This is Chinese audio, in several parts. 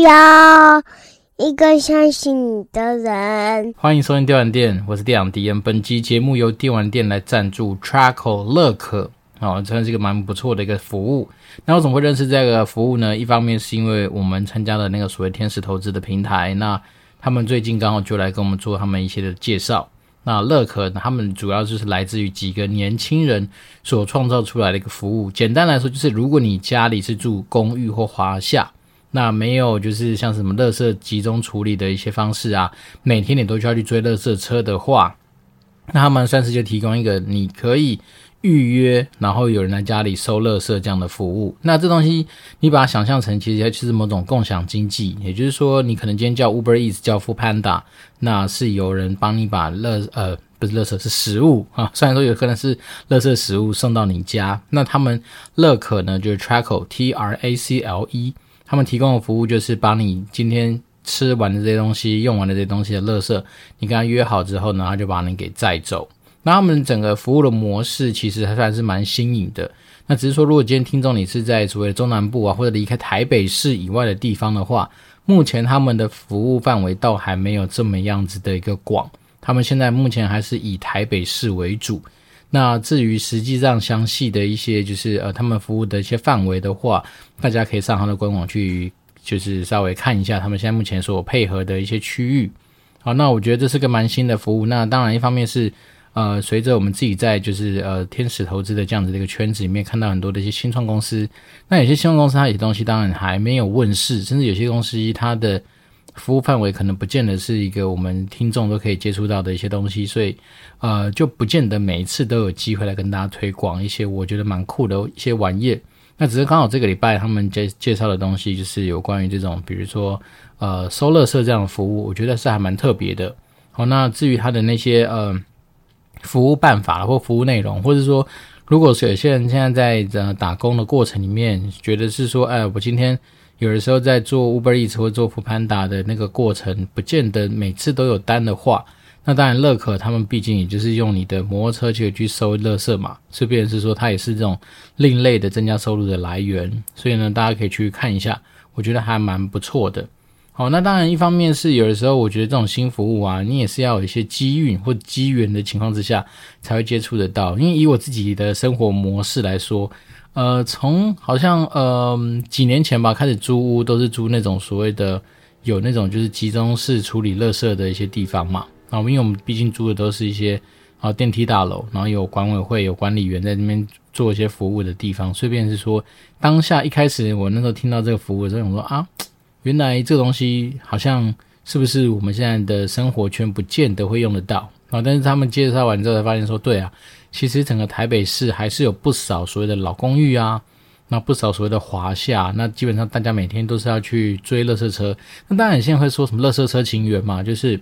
要一个相信你的人。欢迎收听电玩店，我是电养迪恩。本期节目由电玩店来赞助，Trackle 乐可哦，算是一个蛮不错的一个服务。那我怎么会认识这个服务呢？一方面是因为我们参加了那个所谓天使投资的平台，那他们最近刚好就来跟我们做他们一些的介绍。那乐可他们主要就是来自于几个年轻人所创造出来的一个服务。简单来说，就是如果你家里是住公寓或华夏，那没有就是像什么垃圾集中处理的一些方式啊，每天你都需要去追垃圾车的话，那他们算是就提供一个你可以。预约，然后有人来家里收垃圾这样的服务，那这东西你把它想象成其实就是某种共享经济，也就是说，你可能今天叫 Uber Eats 叫 fu panda 那是有人帮你把垃呃不是垃圾是食物啊，虽然说有可能是垃圾食物送到你家，那他们乐可呢就是 Trackle T R A C L E，他们提供的服务就是把你今天吃完的这些东西、用完的这些东西的垃圾，你跟他约好之后呢，他就把你给载走。那他们整个服务的模式其实还算是蛮新颖的。那只是说，如果今天听众你是在所谓的中南部啊，或者离开台北市以外的地方的话，目前他们的服务范围倒还没有这么样子的一个广。他们现在目前还是以台北市为主。那至于实际上详细的一些就是呃他们服务的一些范围的话，大家可以上他的官网去就是稍微看一下他们现在目前所配合的一些区域。好，那我觉得这是个蛮新的服务。那当然一方面是。呃，随着我们自己在就是呃天使投资的这样子的一个圈子里面，看到很多的一些新创公司，那有些新创公司它有些东西当然还没有问世，甚至有些公司它的服务范围可能不见得是一个我们听众都可以接触到的一些东西，所以呃就不见得每一次都有机会来跟大家推广一些我觉得蛮酷的一些玩意。那只是刚好这个礼拜他们介介绍的东西就是有关于这种，比如说呃收垃圾这样的服务，我觉得是还蛮特别的。好，那至于他的那些呃。服务办法或服务内容，或者说，如果是有些人现在在呃打工的过程里面，觉得是说，哎，我今天有的时候在做 Uber Eats 或做 Foodpanda 的那个过程，不见得每次都有单的话，那当然乐可他们毕竟也就是用你的摩托车去去收垃圾嘛，顺便是说它也是这种另类的增加收入的来源，所以呢，大家可以去看一下，我觉得还蛮不错的。好，那当然，一方面是有的时候，我觉得这种新服务啊，你也是要有一些机运或机缘的情况之下才会接触得到。因为以我自己的生活模式来说，呃，从好像呃几年前吧开始租屋，都是租那种所谓的有那种就是集中式处理垃圾的一些地方嘛。啊，因为我们毕竟租的都是一些啊电梯大楼，然后有管委会、有管理员在那边做一些服务的地方。顺便是说，当下一开始我那时候听到这个服务的时候，我说啊。原来这个东西好像是不是我们现在的生活圈不见得会用得到啊？但是他们介绍完之后才发现说，对啊，其实整个台北市还是有不少所谓的老公寓啊，那不少所谓的华夏，那基本上大家每天都是要去追垃圾车。那当然，你现在会说什么垃圾车情缘嘛，就是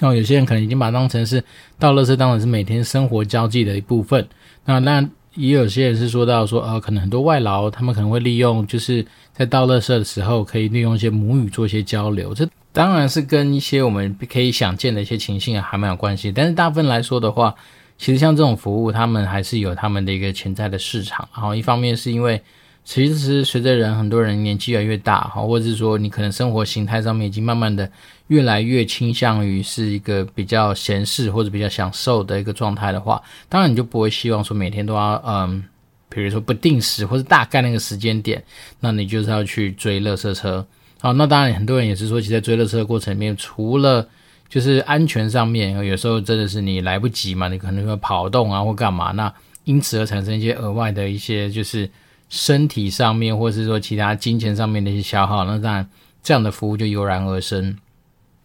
哦，有些人可能已经把它当成是倒垃圾当成是每天生活交际的一部分。那那。也有些人是说到说，呃，可能很多外劳，他们可能会利用，就是在倒垃圾的时候，可以利用一些母语做一些交流。这当然是跟一些我们可以想见的一些情形还蛮有关系。但是大部分来说的话，其实像这种服务，他们还是有他们的一个潜在的市场。然后一方面是因为。其实随着人很多人年纪越来越大，哈，或者是说你可能生活形态上面已经慢慢的越来越倾向于是一个比较闲适或者比较享受的一个状态的话，当然你就不会希望说每天都要嗯，比如说不定时或者大概那个时间点，那你就是要去追垃圾车。好，那当然很多人也是说，其实在追垃圾的过程里面，除了就是安全上面，有时候真的是你来不及嘛，你可能会跑动啊或干嘛，那因此而产生一些额外的一些就是。身体上面，或是说其他金钱上面的一些消耗，那当然这样的服务就油然而生。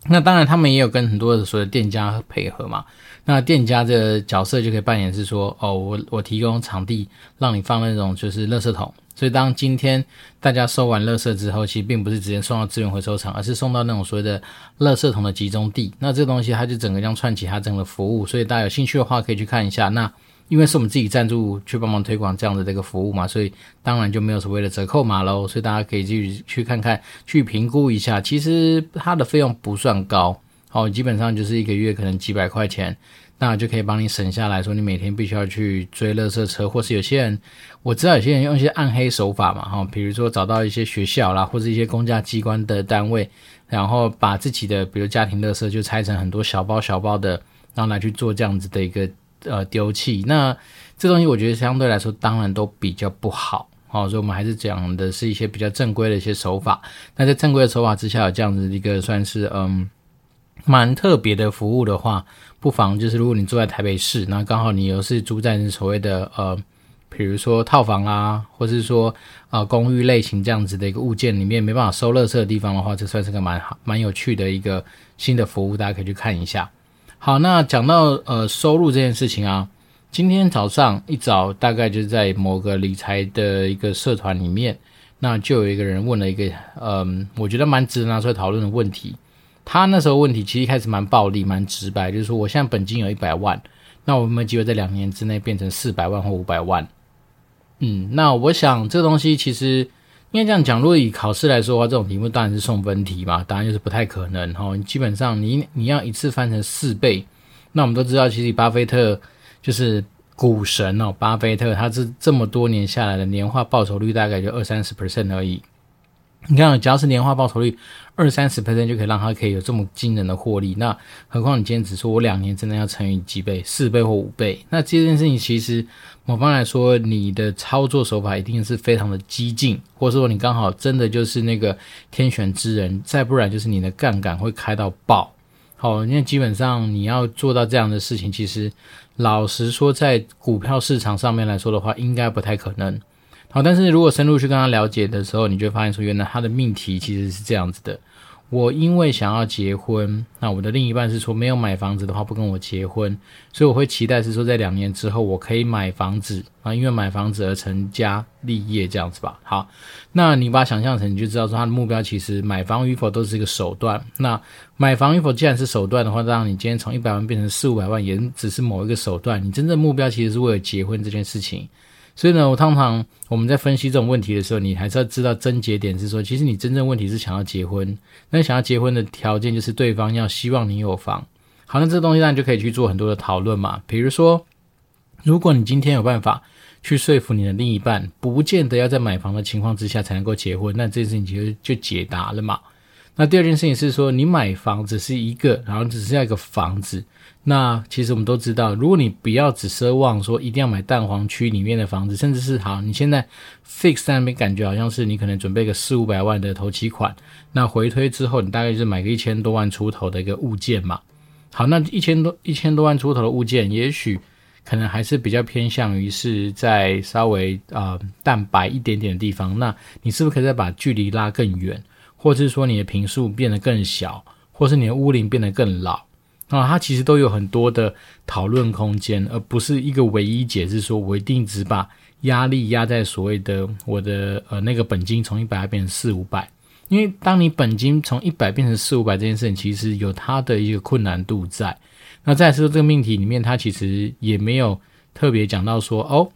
那当然，他们也有跟很多的所谓店家配合嘛。那店家这个角色就可以扮演是说，哦，我我提供场地让你放那种就是垃圾桶。所以当今天大家收完垃圾之后，其实并不是直接送到资源回收厂，而是送到那种所谓的垃圾桶的集中地。那这东西它就整个这样串起它整个服务。所以大家有兴趣的话，可以去看一下。那因为是我们自己赞助去帮忙推广这样的这个服务嘛，所以当然就没有所谓的折扣码喽。所以大家可以去去看看，去评估一下。其实它的费用不算高，好，基本上就是一个月可能几百块钱。那就可以帮你省下来说，你每天必须要去追垃圾车，或是有些人我知道有些人用一些暗黑手法嘛，哈，比如说找到一些学校啦，或者一些公家机关的单位，然后把自己的比如家庭垃圾就拆成很多小包小包的，然后来去做这样子的一个呃丢弃。那这东西我觉得相对来说当然都比较不好，好，所以我们还是讲的是一些比较正规的一些手法。那在正规的手法之下，有这样子一个算是嗯。蛮特别的服务的话，不妨就是如果你住在台北市，那刚好你又是住在所谓的呃，比如说套房啊，或是说呃公寓类型这样子的一个物件里面没办法收垃圾的地方的话，这算是个蛮好蛮有趣的一个新的服务，大家可以去看一下。好，那讲到呃收入这件事情啊，今天早上一早大概就是在某个理财的一个社团里面，那就有一个人问了一个嗯、我觉得蛮值得拿出来讨论的问题。他那时候问题其实一开始蛮暴力、蛮直白，就是说我现在本金有一百万，那我有没有机会在两年之内变成四百万或五百万？嗯，那我想这个东西其实应该这样讲，如果以考试来说的话，这种题目当然是送分题嘛，答案就是不太可能哈。基本上你你要一次翻成四倍，那我们都知道，其实巴菲特就是股神哦，巴菲特他是这么多年下来的年化报酬率大概就二三十 percent 而已。你看，只要是年化报酬率二三十 percent 就可以让他可以有这么惊人的获利，那何况你今天只说我两年真的要乘以几倍，四倍或五倍，那这件事情其实某方来说，你的操作手法一定是非常的激进，或者说你刚好真的就是那个天选之人，再不然就是你的杠杆会开到爆。好，因为基本上你要做到这样的事情，其实老实说，在股票市场上面来说的话，应该不太可能。好，但是如果深入去跟他了解的时候，你就会发现说，原来他的命题其实是这样子的。我因为想要结婚，那我的另一半是说没有买房子的话不跟我结婚，所以我会期待是说在两年之后我可以买房子啊，因为买房子而成家立业这样子吧。好，那你把它想象成，你就知道说他的目标其实买房与否都是一个手段。那买房与否既然是手段的话，让你今天从一百万变成四五百万也只是某一个手段，你真正目标其实是为了结婚这件事情。所以呢，我通常我们在分析这种问题的时候，你还是要知道症结点是说，其实你真正问题是想要结婚，那想要结婚的条件就是对方要希望你有房。好，那这东西当然就可以去做很多的讨论嘛。比如说，如果你今天有办法去说服你的另一半，不见得要在买房的情况之下才能够结婚，那这件事情其实就解答了嘛。那第二件事情是说，你买房只是一个，然后只是要一个房子。那其实我们都知道，如果你不要只奢望说一定要买蛋黄区里面的房子，甚至是好，你现在 fix 在那边感觉好像是你可能准备个四五百万的头期款，那回推之后你大概就是买个一千多万出头的一个物件嘛。好，那一千多一千多万出头的物件，也许可能还是比较偏向于是在稍微啊、呃、蛋白一点点的地方。那你是不是可以再把距离拉更远？或是说你的平数变得更小，或是你的屋龄变得更老，啊，它其实都有很多的讨论空间，而不是一个唯一解释说我一定只把压力压在所谓的我的呃那个本金从一百变成四五百，因为当你本金从一百变成四五百这件事情，其实有它的一个困难度在。那再说这个命题里面，它其实也没有特别讲到说哦，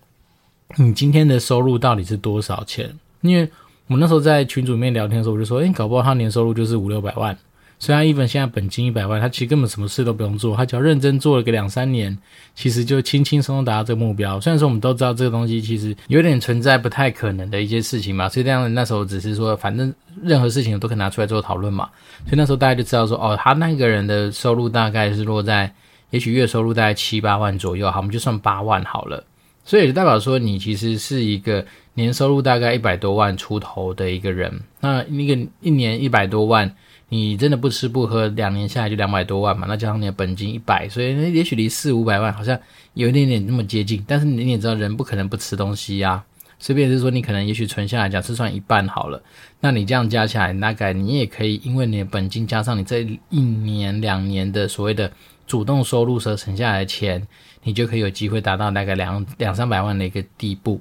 你今天的收入到底是多少钱，因为。我们那时候在群组里面聊天的时候，我就说：“诶，搞不好他年收入就是五六百万。虽然 even 现在本金一百万，他其实根本什么事都不用做，他只要认真做了个两三年，其实就轻轻松松达到这个目标。虽然说我们都知道这个东西其实有点存在不太可能的一些事情嘛，所以这样那时候只是说，反正任何事情都可以拿出来做讨论嘛。所以那时候大家就知道说，哦，他那个人的收入大概是落在，也许月收入大概七八万左右，好，我们就算八万好了。所以就代表说，你其实是一个。年收入大概一百多万出头的一个人，那那个一年一百多万，你真的不吃不喝，两年下来就两百多万嘛？那加上你的本金一百，所以也许离四五百万好像有一点点那么接近。但是你也知道，人不可能不吃东西呀、啊。随便是说，你可能也许存下来，假设算一半好了，那你这样加起来，大概你也可以，因为你的本金加上你这一年两年的所谓的主动收入所省下来的钱，你就可以有机会达到大概两两三百万的一个地步。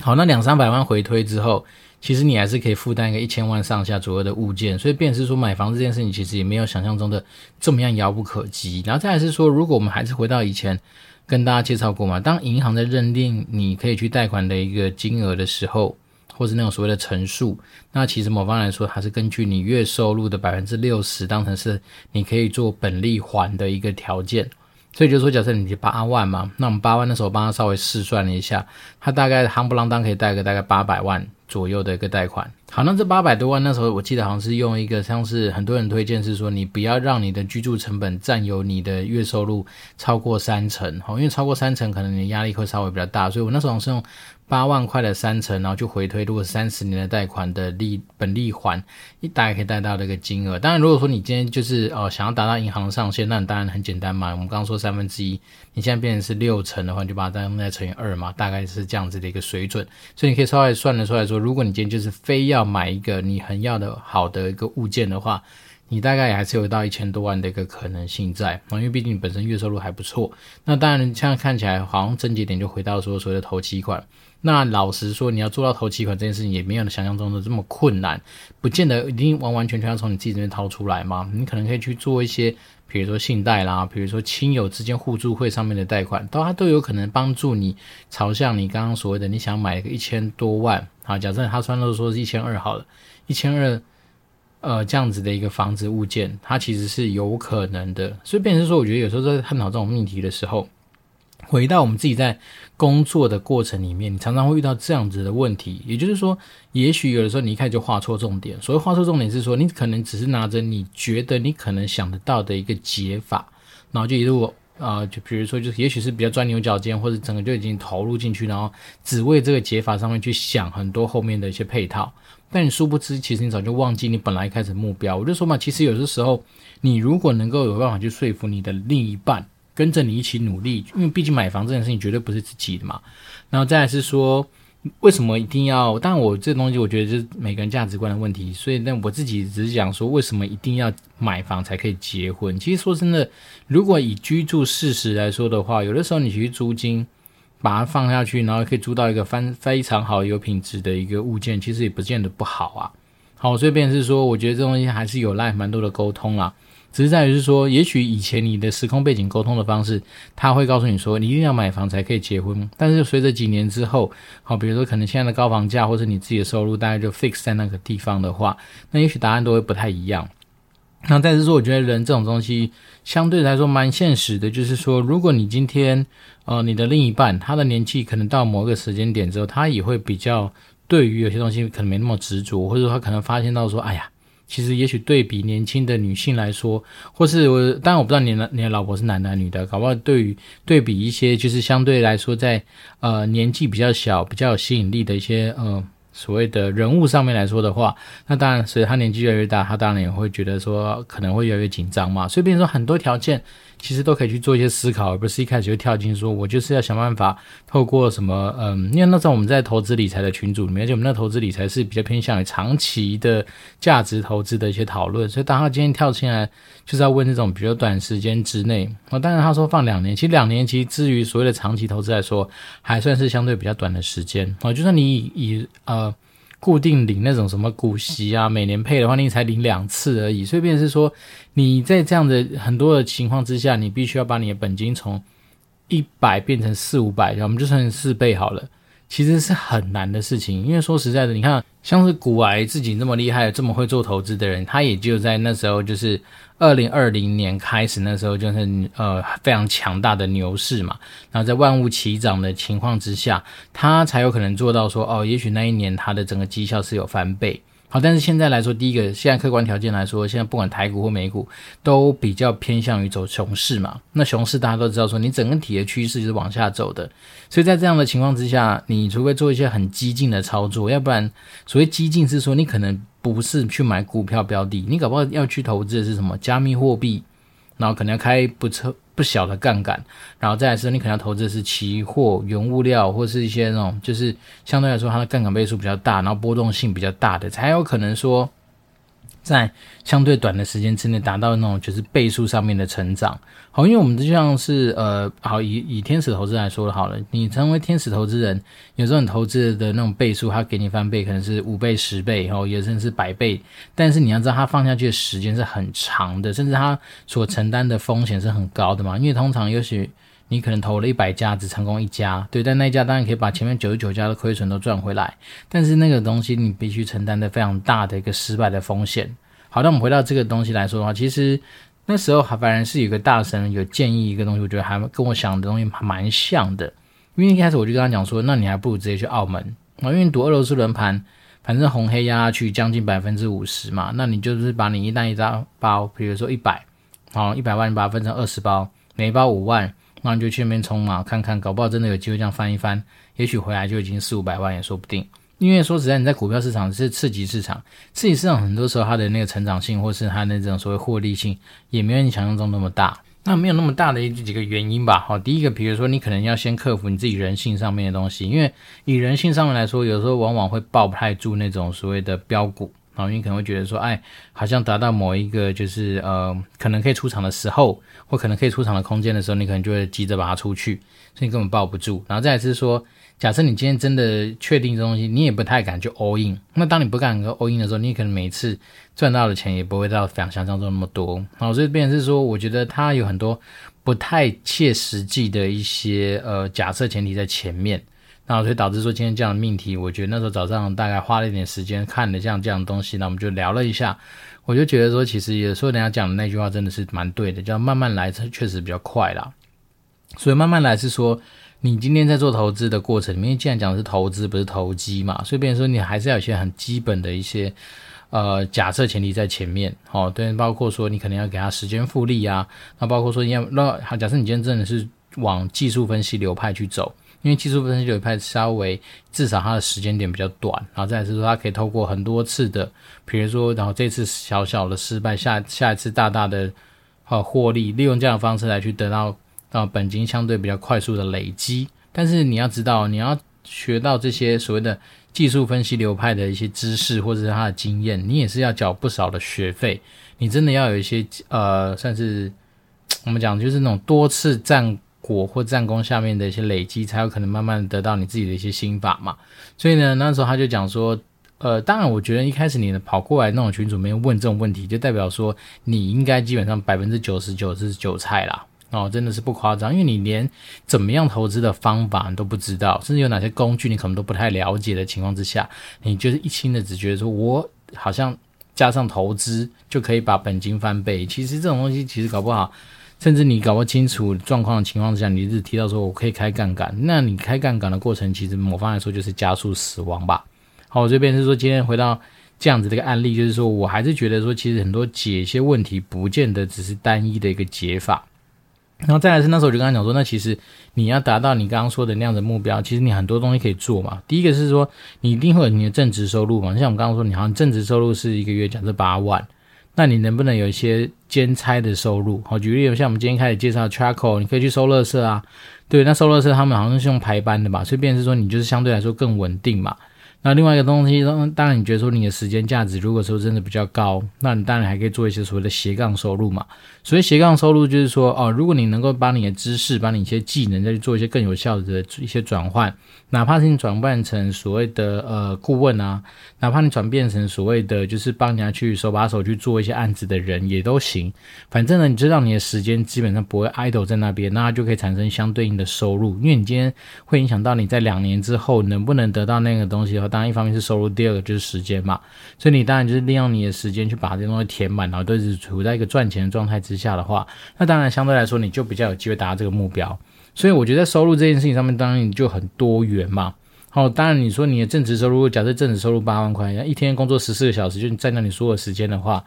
好，那两三百万回推之后，其实你还是可以负担一个一千万上下左右的物件，所以便是说买房这件事情其实也没有想象中的这么样遥不可及。然后再来是说，如果我们还是回到以前跟大家介绍过嘛，当银行在认定你可以去贷款的一个金额的时候，或是那种所谓的成数，那其实某方来说，它是根据你月收入的百分之六十当成是你可以做本利还的一个条件。所以就是说，假设你八万嘛，那我们八万的时候帮他稍微试算了一下，他大概夯不啷当可以贷个大概八百万左右的一个贷款。好，那这八百多万那时候我记得好像是用一个像是很多人推荐是说，你不要让你的居住成本占有你的月收入超过三成，好，因为超过三成可能你的压力会稍微比较大，所以我那时候是用。八万块的三成，然后就回推，如果三十年的贷款的利本利还，一大概可以贷到这个金额。当然，如果说你今天就是哦想要达到银行上限，那你当然很简单嘛。我们刚刚说三分之一，你现在变成是六成的话，你就把它再乘以二嘛，大概是这样子的一个水准。所以你可以稍微算得出来说，如果你今天就是非要买一个你很要的好的一个物件的话，你大概还是有到一千多万的一个可能性在，因为毕竟你本身月收入还不错。那当然，现在看起来好像症结点就回到说所谓的头期款。那老实说，你要做到头期款这件事情，也没有想象中的这么困难，不见得一定完完全全要从你自己这边掏出来嘛。你可能可以去做一些，比如说信贷啦，比如说亲友之间互助会上面的贷款，都它都有可能帮助你朝向你刚刚所谓的你想买一个一千多万，啊，假设他算都说是一千二好了，一千二，呃，这样子的一个房子物件，它其实是有可能的。所以变成说，我觉得有时候在探讨这种命题的时候。回到我们自己在工作的过程里面，你常常会遇到这样子的问题，也就是说，也许有的时候你一开始就画错重点。所谓画错重点是说，你可能只是拿着你觉得你可能想得到的一个解法，然后就一路啊、就比如说，就是也许是比较钻牛角尖，或者整个就已经投入进去，然后只为这个解法上面去想很多后面的一些配套。但你殊不知，其实你早就忘记你本来开始目标。我就说嘛，其实有的时候，你如果能够有办法去说服你的另一半。跟着你一起努力，因为毕竟买房这件事情绝对不是自己的嘛。然后再来是说，为什么一定要？当然，我这东西我觉得是每个人价值观的问题。所以，那我自己只是讲说，为什么一定要买房才可以结婚？其实说真的，如果以居住事实来说的话，有的时候你去租金把它放下去，然后可以租到一个非非常好有品质的一个物件，其实也不见得不好啊。好，所以变成是说，我觉得这东西还是有赖蛮多的沟通啦。只是在于是说，也许以前你的时空背景沟通的方式，他会告诉你说，你一定要买房才可以结婚。但是随着几年之后，好，比如说可能现在的高房价，或者你自己的收入大概就 fix 在那个地方的话，那也许答案都会不太一样。那再是说，我觉得人这种东西相对来说蛮现实的，就是说，如果你今天呃你的另一半他的年纪可能到某个时间点之后，他也会比较对于有些东西可能没那么执着，或者说他可能发现到说，哎呀。其实，也许对比年轻的女性来说，或是我，当然我不知道你的你的老婆是男的女的，搞不好对于对比一些就是相对来说在呃年纪比较小、比较有吸引力的一些呃所谓的人物上面来说的话，那当然随着他年纪越来越大，他当然也会觉得说可能会越来越紧张嘛。所以，变成说很多条件。其实都可以去做一些思考，而不是一开始就跳进说，我就是要想办法透过什么，嗯，因为那时候我们在投资理财的群组里面，而且我们那投资理财是比较偏向于长期的价值投资的一些讨论，所以当他今天跳进来，就是要问这种比较短时间之内，哦，当然他说放两年，其实两年其实至于所谓的长期投资来说，还算是相对比较短的时间，哦，就算你以，以呃。固定领那种什么股息啊，每年配的话，你才领两次而已。所以，便是说，你在这样的很多的情况之下，你必须要把你的本金从一百变成四五百，我们就算四倍好了。其实是很难的事情，因为说实在的，你看，像是古癌自己那么厉害、这么会做投资的人，他也就在那时候，就是二零二零年开始，那时候就是呃非常强大的牛市嘛，然后在万物齐涨的情况之下，他才有可能做到说，哦，也许那一年他的整个绩效是有翻倍。但是现在来说，第一个，现在客观条件来说，现在不管台股或美股，都比较偏向于走熊市嘛。那熊市大家都知道，说你整个体的趋势是往下走的。所以在这样的情况之下，你除非做一些很激进的操作，要不然所谓激进是说你可能不是去买股票标的，你搞不好要去投资的是什么加密货币，然后可能要开不测。不小的杠杆，然后再来是，你可能要投资的是期货、原物料，或是一些那种，就是相对来说它的杠杆倍数比较大，然后波动性比较大的，才有可能说。在相对短的时间之内达到那种就是倍数上面的成长，好，因为我们就像是呃，好以以天使投资来说好了，你成为天使投资人，有时候你投资的那种倍数，它给你翻倍可能是五倍、十倍，然后有甚至是百倍，但是你要知道它放下去的时间是很长的，甚至它所承担的风险是很高的嘛，因为通常也许你可能投了一百家只成功一家，对，但那家当然可以把前面九十九家的亏损都赚回来，但是那个东西你必须承担的非常大的一个失败的风险。好，那我们回到这个东西来说的话，其实那时候还反而是有个大神有建议一个东西，我觉得还跟我想的东西蛮像的。因为一开始我就跟他讲说，那你还不如直接去澳门啊，因为赌俄罗斯轮盘，反正红黑压下去将近百分之五十嘛，那你就是把你一单一张包，比如说一百，好一百万，你把它分成二十包，每一包五万，那就去那边冲嘛，看看搞不好真的有机会这样翻一翻，也许回来就已经四五百万也说不定。因为说实在，你在股票市场是刺激市场，刺激市场很多时候它的那个成长性，或是它的这种所谓获利性，也没有你想象中那么大。那没有那么大的几个原因吧。好，第一个，比如说你可能要先克服你自己人性上面的东西，因为以人性上面来说，有时候往往会抱不太住那种所谓的标股。啊，因为你可能会觉得说，哎，好像达到某一个就是呃，可能可以出场的时候，或可能可以出场的空间的时候，你可能就会急着把它出去，所以你根本抱不住。然后再来是说。假设你今天真的确定这东西，你也不太敢去 all in。那当你不敢 all in 的时候，你可能每次赚到的钱也不会到想象中那么多。好，所以变成是说，我觉得它有很多不太切实际的一些呃假设前提在前面，那所以导致说今天这样的命题，我觉得那时候早上大概花了一点时间看了像这样的东西，那我们就聊了一下，我就觉得说，其实有时候人家讲的那句话真的是蛮对的，叫慢慢来，这确实比较快啦。所以慢慢来是说。你今天在做投资的过程里面，既然讲的是投资，不是投机嘛，所以变成说你还是要有一些很基本的一些呃假设前提在前面，哦，对，包括说你可能要给他时间复利啊，那包括说要那，假设你今天真的是往技术分析流派去走，因为技术分析流派稍微至少它的时间点比较短，然后再是说它可以透过很多次的，比如说然后这次小小的失败，下下一次大大的呃获利，利用这样的方式来去得到。啊，本金相对比较快速的累积，但是你要知道，你要学到这些所谓的技术分析流派的一些知识，或者是他的经验，你也是要缴不少的学费。你真的要有一些呃，算是我们讲就是那种多次战果或战功下面的一些累积，才有可能慢慢得到你自己的一些心法嘛。所以呢，那时候他就讲说，呃，当然我觉得一开始你跑过来那种群主没有问这种问题，就代表说你应该基本上百分之九十九是韭菜啦。哦，真的是不夸张，因为你连怎么样投资的方法你都不知道，甚至有哪些工具你可能都不太了解的情况之下，你就是一心的只觉得说，我好像加上投资就可以把本金翻倍。其实这种东西其实搞不好，甚至你搞不清楚状况的情况之下，你一直提到说我可以开杠杆，那你开杠杆的过程，其实某方来说就是加速死亡吧。好，我这边是说今天回到这样子的一个案例，就是说我还是觉得说，其实很多解一些问题，不见得只是单一的一个解法。然后再来是那时候我就跟他讲说，那其实你要达到你刚刚说的那样的目标，其实你很多东西可以做嘛。第一个是说，你一定会有你的正职收入嘛。像我们刚刚说，你好像正职收入是一个月假设八万，那你能不能有一些兼差的收入？好，举例有像我们今天开始介绍 Charcoal，你可以去收垃圾啊。对，那收垃圾他们好像是用排班的吧，所以便是说你就是相对来说更稳定嘛。那另外一个东西，当然你觉得说你的时间价值如果说真的比较高，那你当然还可以做一些所谓的斜杠收入嘛。所以斜杠收入就是说，哦，如果你能够把你的知识、把你一些技能再去做一些更有效的一些转换，哪怕是你转换成所谓的呃顾问啊，哪怕你转变成所谓的就是帮人家去手把手去做一些案子的人也都行。反正呢，你知道你的时间基本上不会 idle 在那边，那就可以产生相对应的收入，因为你今天会影响到你在两年之后能不能得到那个东西的话。当然，一方面是收入，第二个就是时间嘛。所以你当然就是利用你的时间去把这些东西填满，然后都是处在一个赚钱的状态之下的话，那当然相对来说你就比较有机会达到这个目标。所以我觉得收入这件事情上面，当然你就很多元嘛。好，当然你说你的正职收入，假设正职收入八万块，一天工作十四个小时，就占到你所有时间的话，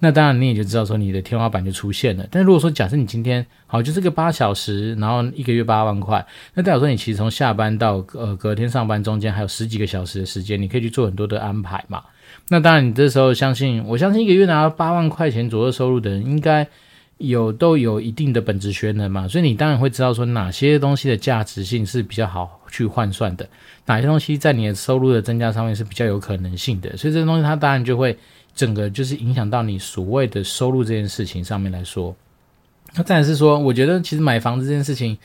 那当然你也就知道说你的天花板就出现了。但如果说假设你今天好就是个八小时，然后一个月八万块，那代表说你其实从下班到呃隔天上班中间还有十几个小时的时间，你可以去做很多的安排嘛。那当然你这时候相信，我相信一个月拿到八万块钱左右收入的人，应该有都有一定的本质学能嘛，所以你当然会知道说哪些东西的价值性是比较好去换算的。哪些东西在你的收入的增加上面是比较有可能性的，所以这个东西它当然就会整个就是影响到你所谓的收入这件事情上面来说。那再来是说，我觉得其实买房子这件事情，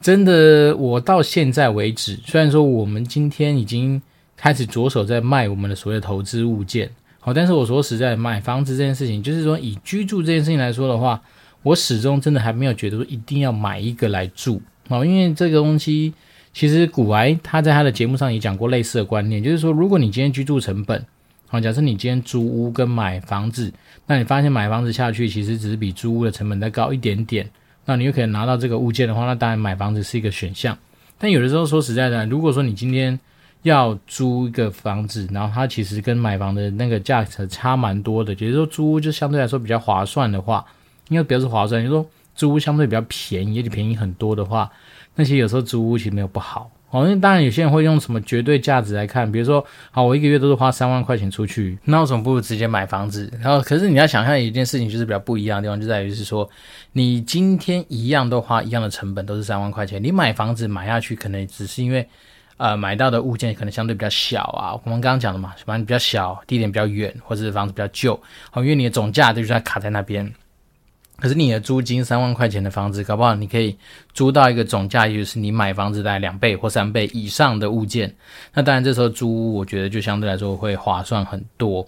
真的我到现在为止，虽然说我们今天已经开始着手在卖我们的所谓投资物件，好，但是我说实在，买房子这件事情，就是说以居住这件事情来说的话，我始终真的还没有觉得说一定要买一个来住，好，因为这个东西。其实古癌他在他的节目上也讲过类似的观念，就是说，如果你今天居住成本，好，假设你今天租屋跟买房子，那你发现买房子下去其实只是比租屋的成本再高一点点，那你又可以拿到这个物件的话，那当然买房子是一个选项。但有的时候说实在的，如果说你今天要租一个房子，然后它其实跟买房的那个价格差蛮多的，也就是说租屋就相对来说比较划算的话，应该表示划算，就是说租屋相对比较便宜，也就便宜很多的话，那些有时候租屋其实没有不好。哦，那当然，有些人会用什么绝对价值来看，比如说，好，我一个月都是花三万块钱出去，那为什么不如直接买房子？然后，可是你要想象一件事情，就是比较不一样的地方，就在于是说，你今天一样都花一样的成本，都是三万块钱，你买房子？买下去，可能只是因为，呃，买到的物件可能相对比较小啊。我们刚刚讲的嘛，房子比较小，地点比较远，或者是房子比较旧，好，因为你的总价就是在卡在那边。可是你的租金三万块钱的房子，搞不好你可以租到一个总价，也就是你买房子大概两倍或三倍以上的物件。那当然，这时候租我觉得就相对来说会划算很多。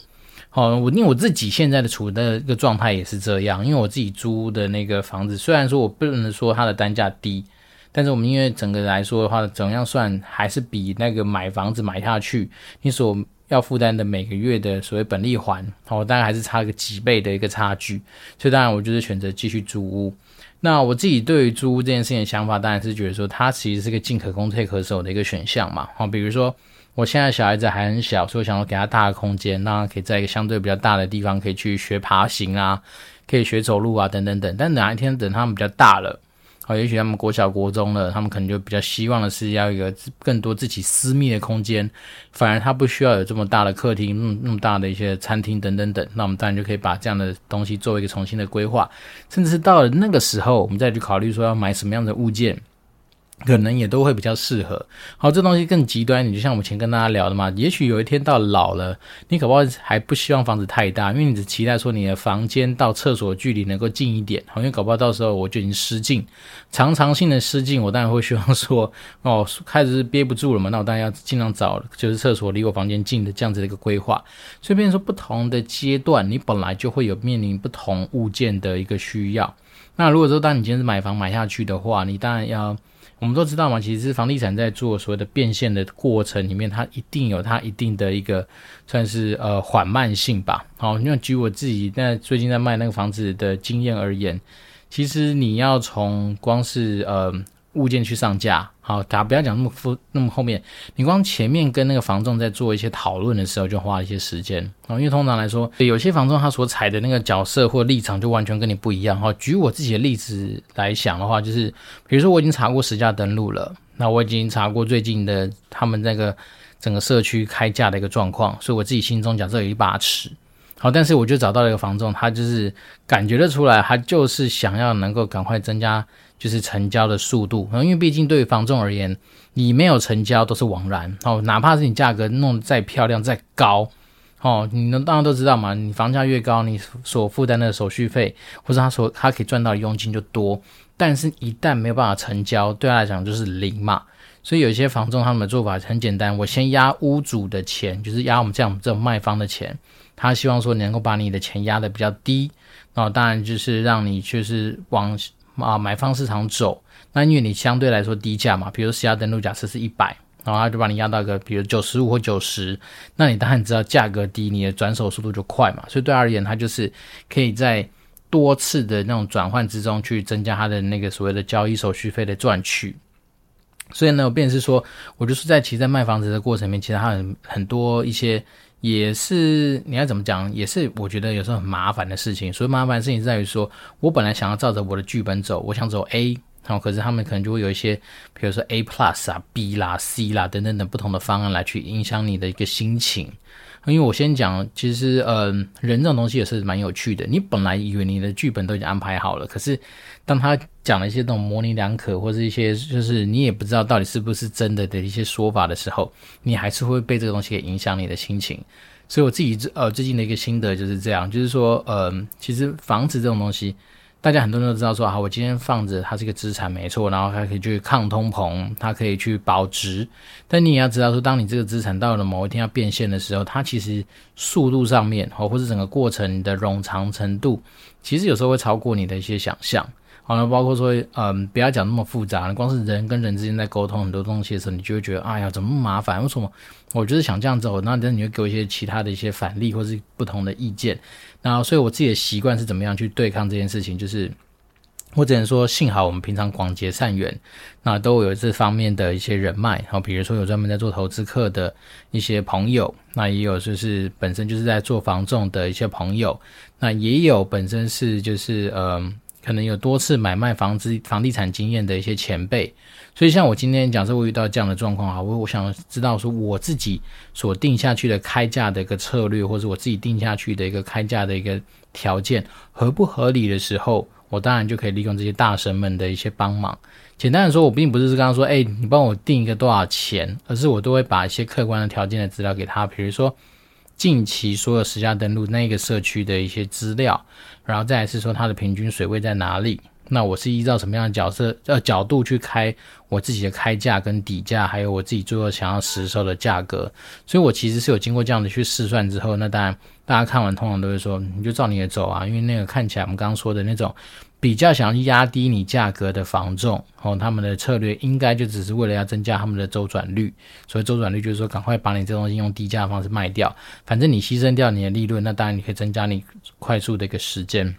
好，我因为我自己现在的处的一个状态也是这样，因为我自己租的那个房子，虽然说我不能说它的单价低，但是我们因为整个来说的话，怎样算还是比那个买房子买下去，你所。要负担的每个月的所谓本利还，哦，当然还是差个几倍的一个差距，所以当然我就是选择继续租屋。那我自己对于租屋这件事情的想法，当然是觉得说它其实是个进可攻退可守的一个选项嘛。好，比如说我现在小孩子还很小，所以我想要给他大的空间，让他可以在一个相对比较大的地方可以去学爬行啊，可以学走路啊，等等等。但哪一天等他们比较大了。好，也许他们国小国中了，他们可能就比较希望的是要一个更多自己私密的空间，反而他不需要有这么大的客厅，那么那么大的一些餐厅等等等。那我们当然就可以把这样的东西做一个重新的规划，甚至是到了那个时候，我们再去考虑说要买什么样的物件。可能也都会比较适合。好，这东西更极端，你就像我们前跟大家聊的嘛，也许有一天到老了，你可不好还不希望房子太大，因为你只期待说你的房间到厕所距离能够近一点。好，因为搞不好到时候我就已经失禁，常常性的失禁，我当然会希望说，哦，开始是憋不住了嘛，那我当然要尽量找就是厕所离我房间近的这样子的一个规划。所以，变说不同的阶段，你本来就会有面临不同物件的一个需要。那如果说当你今天是买房买下去的话，你当然要。我们都知道嘛，其实房地产在做所谓的变现的过程里面，它一定有它一定的一个算是呃缓慢性吧。好，因为举我自己在最近在卖那个房子的经验而言，其实你要从光是呃。物件去上架，好，大家不要讲那么复那么后面，你光前面跟那个房仲在做一些讨论的时候，就花一些时间啊。因为通常来说，有些房仲他所采的那个角色或立场就完全跟你不一样哈。举我自己的例子来讲的话，就是比如说我已经查过实价登录了，那我已经查过最近的他们那个整个社区开价的一个状况，所以我自己心中假设有一把尺，好，但是我就找到了一个房仲，他就是感觉得出来，他就是想要能够赶快增加。就是成交的速度，因为毕竟对于房仲而言，你没有成交都是枉然哦。哪怕是你价格弄得再漂亮、再高哦，你们当然都知道嘛。你房价越高，你所负担的手续费或者他所他可以赚到的佣金就多。但是，一旦没有办法成交，对他来讲就是零嘛。所以，有一些房仲他们的做法很简单，我先压屋主的钱，就是压我们这样这种卖方的钱。他希望说你能够把你的钱压得比较低，那当然就是让你就是往。啊，买方市场走，那因为你相对来说低价嘛，比如实价登录假设是一百，然后他就把你压到一个，比如九十五或九十，那你当然知道价格低，你的转手速度就快嘛，所以对而言，他就是可以在多次的那种转换之中去增加他的那个所谓的交易手续费的赚取。所以呢，我便是说，我就是在其实在卖房子的过程里面，其实他很很多一些。也是你要怎么讲，也是我觉得有时候很麻烦的事情。所以麻烦的事情在于说，我本来想要照着我的剧本走，我想走 A，好，可是他们可能就会有一些，比如说 A plus 啊、B 啦、C 啦等等等不同的方案来去影响你的一个心情。因为我先讲，其实呃，人这种东西也是蛮有趣的。你本来以为你的剧本都已经安排好了，可是当他讲了一些这种模棱两可，或者一些就是你也不知道到底是不是真的的一些说法的时候，你还是会被这个东西给影响你的心情。所以我自己呃最近的一个心得就是这样，就是说呃，其实房子这种东西，大家很多人都知道说，好，我今天放着它是一个资产没错，然后它可以去抗通膨，它可以去保值。但你也要知道说，当你这个资产到了某一天要变现的时候，它其实速度上面，或或是整个过程的冗长程度，其实有时候会超过你的一些想象。好了，包括说，嗯，不要讲那么复杂，光是人跟人之间在沟通很多东西的时候，你就会觉得，哎呀，怎么麻烦？为什么？我就是想这样走，那等你会给我一些其他的一些反例或是不同的意见。那，所以我自己的习惯是怎么样去对抗这件事情，就是。我只能说，幸好我们平常广结善缘，那都有这方面的一些人脉。好，比如说有专门在做投资客的一些朋友，那也有就是本身就是在做房仲的一些朋友，那也有本身是就是呃，可能有多次买卖房子房地产经验的一些前辈。所以像我今天假设我遇到这样的状况啊，我我想知道说我自己所定下去的开价的一个策略，或者我自己定下去的一个开价的一个条件合不合理的时候。我当然就可以利用这些大神们的一些帮忙。简单的说，我并不是刚刚说，哎，你帮我定一个多少钱，而是我都会把一些客观的条件的资料给他，比如说近期所有实价登录那个社区的一些资料，然后再来是说它的平均水位在哪里。那我是依照什么样的角色呃角度去开我自己的开价跟底价，还有我自己最后想要实收的价格。所以我其实是有经过这样的去试算之后，那当然。大家看完通常都会说，你就照你的走啊，因为那个看起来我们刚刚说的那种比较想要压低你价格的房仲，哦，他们的策略应该就只是为了要增加他们的周转率，所以周转率就是说赶快把你这东西用低价的方式卖掉，反正你牺牲掉你的利润，那当然你可以增加你快速的一个时间。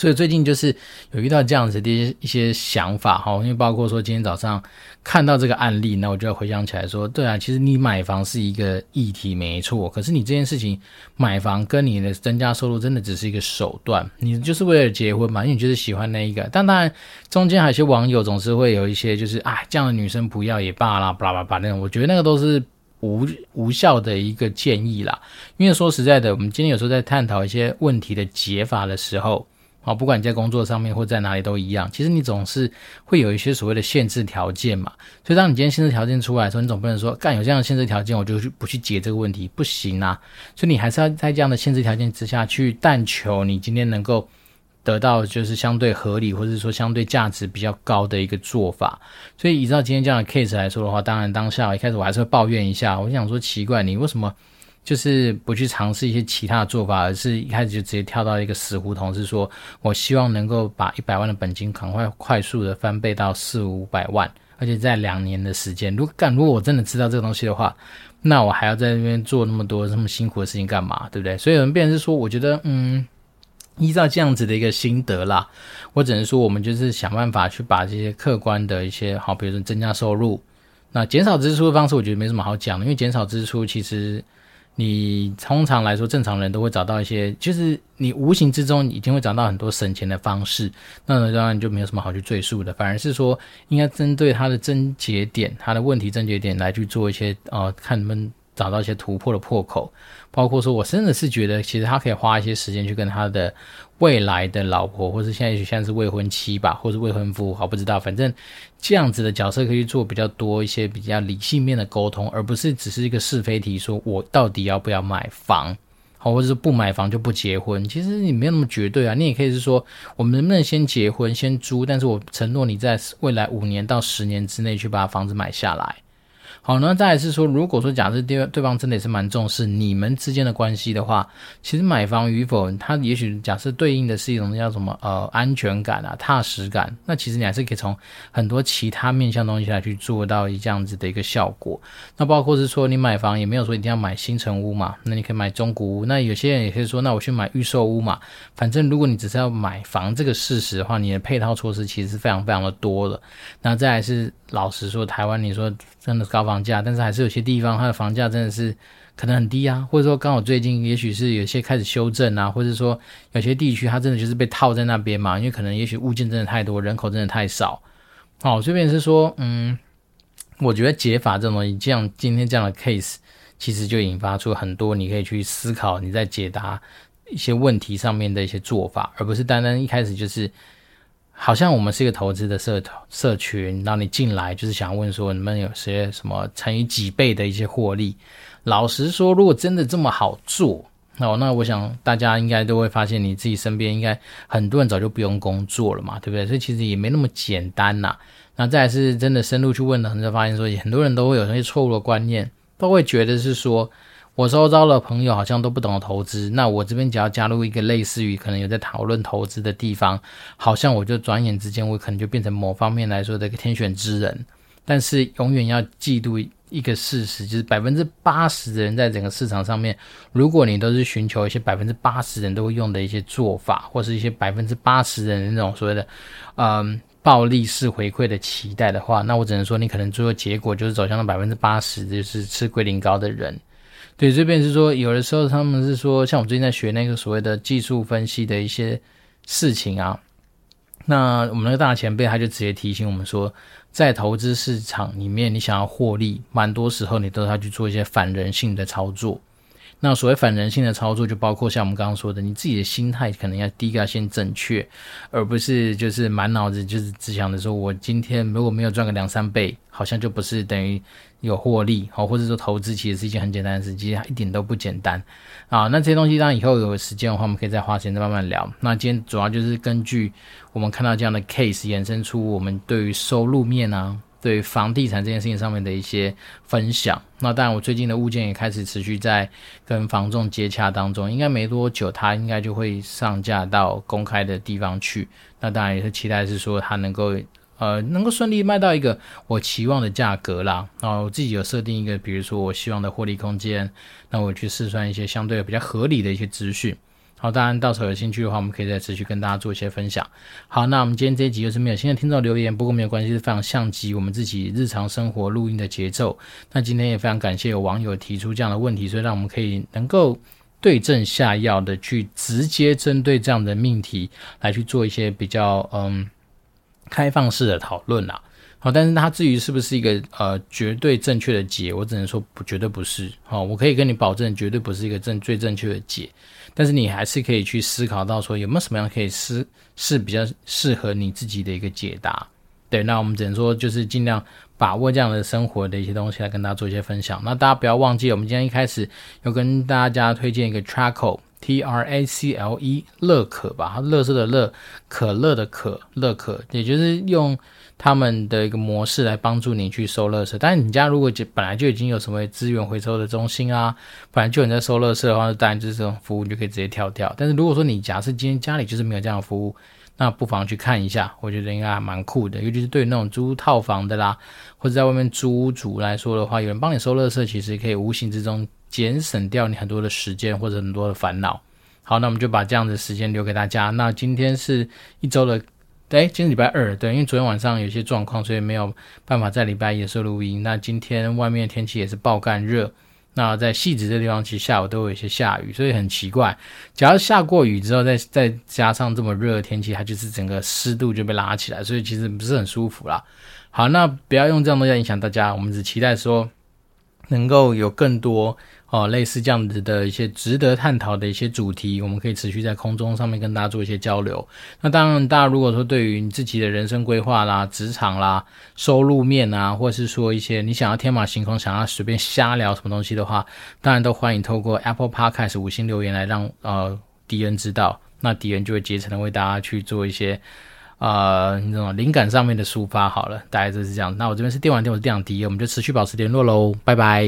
所以最近就是有遇到这样子的一些想法哈，因为包括说今天早上看到这个案例，那我就要回想起来说，对啊，其实你买房是一个议题没错，可是你这件事情买房跟你的增加收入真的只是一个手段，你就是为了结婚嘛，因为你就是喜欢那一个，但当然中间还有些网友总是会有一些就是啊这样的女生不要也罢啦，巴拉巴拉那种，我觉得那个都是无无效的一个建议啦，因为说实在的，我们今天有时候在探讨一些问题的解法的时候。好，不管你在工作上面或在哪里都一样，其实你总是会有一些所谓的限制条件嘛。所以当你今天限制条件出来的时候，你总不能说干有这样的限制条件，我就去不去解这个问题，不行啊。所以你还是要在这样的限制条件之下去，但求你今天能够得到就是相对合理，或者说相对价值比较高的一个做法。所以依照今天这样的 case 来说的话，当然当下一开始我还是会抱怨一下，我想说奇怪，你为什么？就是不去尝试一些其他的做法，而是一开始就直接跳到一个死胡同，是说我希望能够把一百万的本金赶快快速的翻倍到四五百万，而且在两年的时间。如果干，如果我真的知道这个东西的话，那我还要在那边做那么多这么辛苦的事情干嘛？对不对？所以有人变是说，我觉得，嗯，依照这样子的一个心得啦，我只能说，我们就是想办法去把这些客观的一些好，比如说增加收入，那减少支出的方式，我觉得没什么好讲的，因为减少支出其实。你通常来说，正常人都会找到一些，就是你无形之中已经会找到很多省钱的方式，那当然就没有什么好去赘述的，反而是说应该针对他的症结点，他的问题症结点来去做一些，呃，看能不能找到一些突破的破口。包括说，我真的是觉得，其实他可以花一些时间去跟他的未来的老婆，或是现在现在是未婚妻吧，或是未婚夫，好不知道，反正这样子的角色可以做比较多一些比较理性面的沟通，而不是只是一个是非题，说我到底要不要买房，好，或者是不买房就不结婚。其实你没有那么绝对啊，你也可以是说，我们能不能先结婚，先租，但是我承诺你在未来五年到十年之内去把房子买下来。好，那再来是说，如果说假设对对方真的也是蛮重视你们之间的关系的话，其实买房与否，它也许假设对应的是一种叫什么呃安全感啊、踏实感，那其实你还是可以从很多其他面向东西来去做到一这样子的一个效果。那包括是说你买房也没有说一定要买新城屋嘛，那你可以买中古屋。那有些人也可以说，那我去买预售屋嘛。反正如果你只是要买房这个事实的话，你的配套措施其实是非常非常的多的。那再来是老实说，台湾你说真的高房价，但是还是有些地方它的房价真的是可能很低啊，或者说刚好最近也许是有些开始修正啊，或者说有些地区它真的就是被套在那边嘛，因为可能也许物件真的太多，人口真的太少。好，这边是说，嗯，我觉得解法这种东西，这样今天这样的 case，其实就引发出很多你可以去思考你在解答一些问题上面的一些做法，而不是单单一开始就是。好像我们是一个投资的社社群，然后你进来就是想问说，你们有些什么乘以几倍的一些获利？老实说，如果真的这么好做，那那我想大家应该都会发现，你自己身边应该很多人早就不用工作了嘛，对不对？所以其实也没那么简单呐。那再来是真的深入去问了，你就发现说，很多人都会有那些错误的观念，都会觉得是说。我周遭的朋友好像都不懂得投资，那我这边只要加入一个类似于可能有在讨论投资的地方，好像我就转眼之间我可能就变成某方面来说的一个天选之人。但是永远要记住一个事实，就是百分之八十的人在整个市场上面，如果你都是寻求一些百分之八十人都会用的一些做法，或是一些百分之八十人的那种所谓的嗯暴力式回馈的期待的话，那我只能说你可能最后结果就是走向了百分之八十就是吃龟苓膏的人。对，这边是说有的时候他们是说，像我最近在学那个所谓的技术分析的一些事情啊，那我们那个大前辈他就直接提醒我们说。在投资市场里面，你想要获利，蛮多时候你都要去做一些反人性的操作。那所谓反人性的操作，就包括像我们刚刚说的，你自己的心态可能要第一个要先正确，而不是就是满脑子就是只想着说我今天如果没有赚个两三倍，好像就不是等于有获利，好，或者说投资其实是一件很简单的事，其实一点都不简单啊。那这些东西当然以后有时间的话，我们可以再花时间再慢慢聊。那今天主要就是根据我们看到这样的 case 衍生出我们对于收入面啊。对房地产这件事情上面的一些分享，那当然我最近的物件也开始持续在跟房仲接洽当中，应该没多久它应该就会上架到公开的地方去。那当然也是期待是说它能够呃能够顺利卖到一个我期望的价格啦。然后我自己有设定一个，比如说我希望的获利空间，那我去试算一些相对比较合理的一些资讯。好，当然到时候有兴趣的话，我们可以再持续跟大家做一些分享。好，那我们今天这一集又是没有新的听众留言，不过没有关系，是非常像极我们自己日常生活录音的节奏。那今天也非常感谢有网友提出这样的问题，所以让我们可以能够对症下药的去直接针对这样的命题来去做一些比较嗯开放式的讨论啦。好，但是它至于是不是一个呃绝对正确的解，我只能说不绝对不是。好，我可以跟你保证，绝对不是一个正最正确的解。但是你还是可以去思考到说有没有什么样可以是是比较适合你自己的一个解答。对，那我们只能说就是尽量把握这样的生活的一些东西来跟大家做一些分享。那大家不要忘记，我们今天一开始要跟大家推荐一个 trackle，T R A C L E，乐可吧，乐色的乐，可乐的可，乐可，也就是用。他们的一个模式来帮助你去收垃圾，但是你家如果就本来就已经有什么资源回收的中心啊，本来就有人在收垃圾的话，当然就是这种服务你就可以直接跳掉。但是如果说你假设今天家里就是没有这样的服务，那不妨去看一下，我觉得应该还蛮酷的。尤其是对于那种租套房的啦，或者在外面租屋主来说的话，有人帮你收垃圾，其实可以无形之中节省掉你很多的时间或者很多的烦恼。好，那我们就把这样的时间留给大家。那今天是一周的。对，今天礼拜二，对，因为昨天晚上有些状况，所以没有办法在礼拜一的时候录音。那今天外面天气也是爆干热，那在汐止这地方，其实下午都有一些下雨，所以很奇怪。假如下过雨之后，再再加上这么热的天气，它就是整个湿度就被拉起来，所以其实不是很舒服啦。好，那不要用这样东西影响大家，我们只期待说能够有更多。哦，类似这样子的一些值得探讨的一些主题，我们可以持续在空中上面跟大家做一些交流。那当然，大家如果说对于你自己的人生规划啦、职场啦、收入面啊，或是说一些你想要天马行空、想要随便瞎聊什么东西的话，当然都欢迎透过 Apple Podcast 五星留言来让呃敌人知道，那敌人就会竭诚的为大家去做一些呃那种灵感上面的抒发。好了，大概就是这样。那我这边是电玩店，我是电玩迪，我们就持续保持联络喽，拜拜。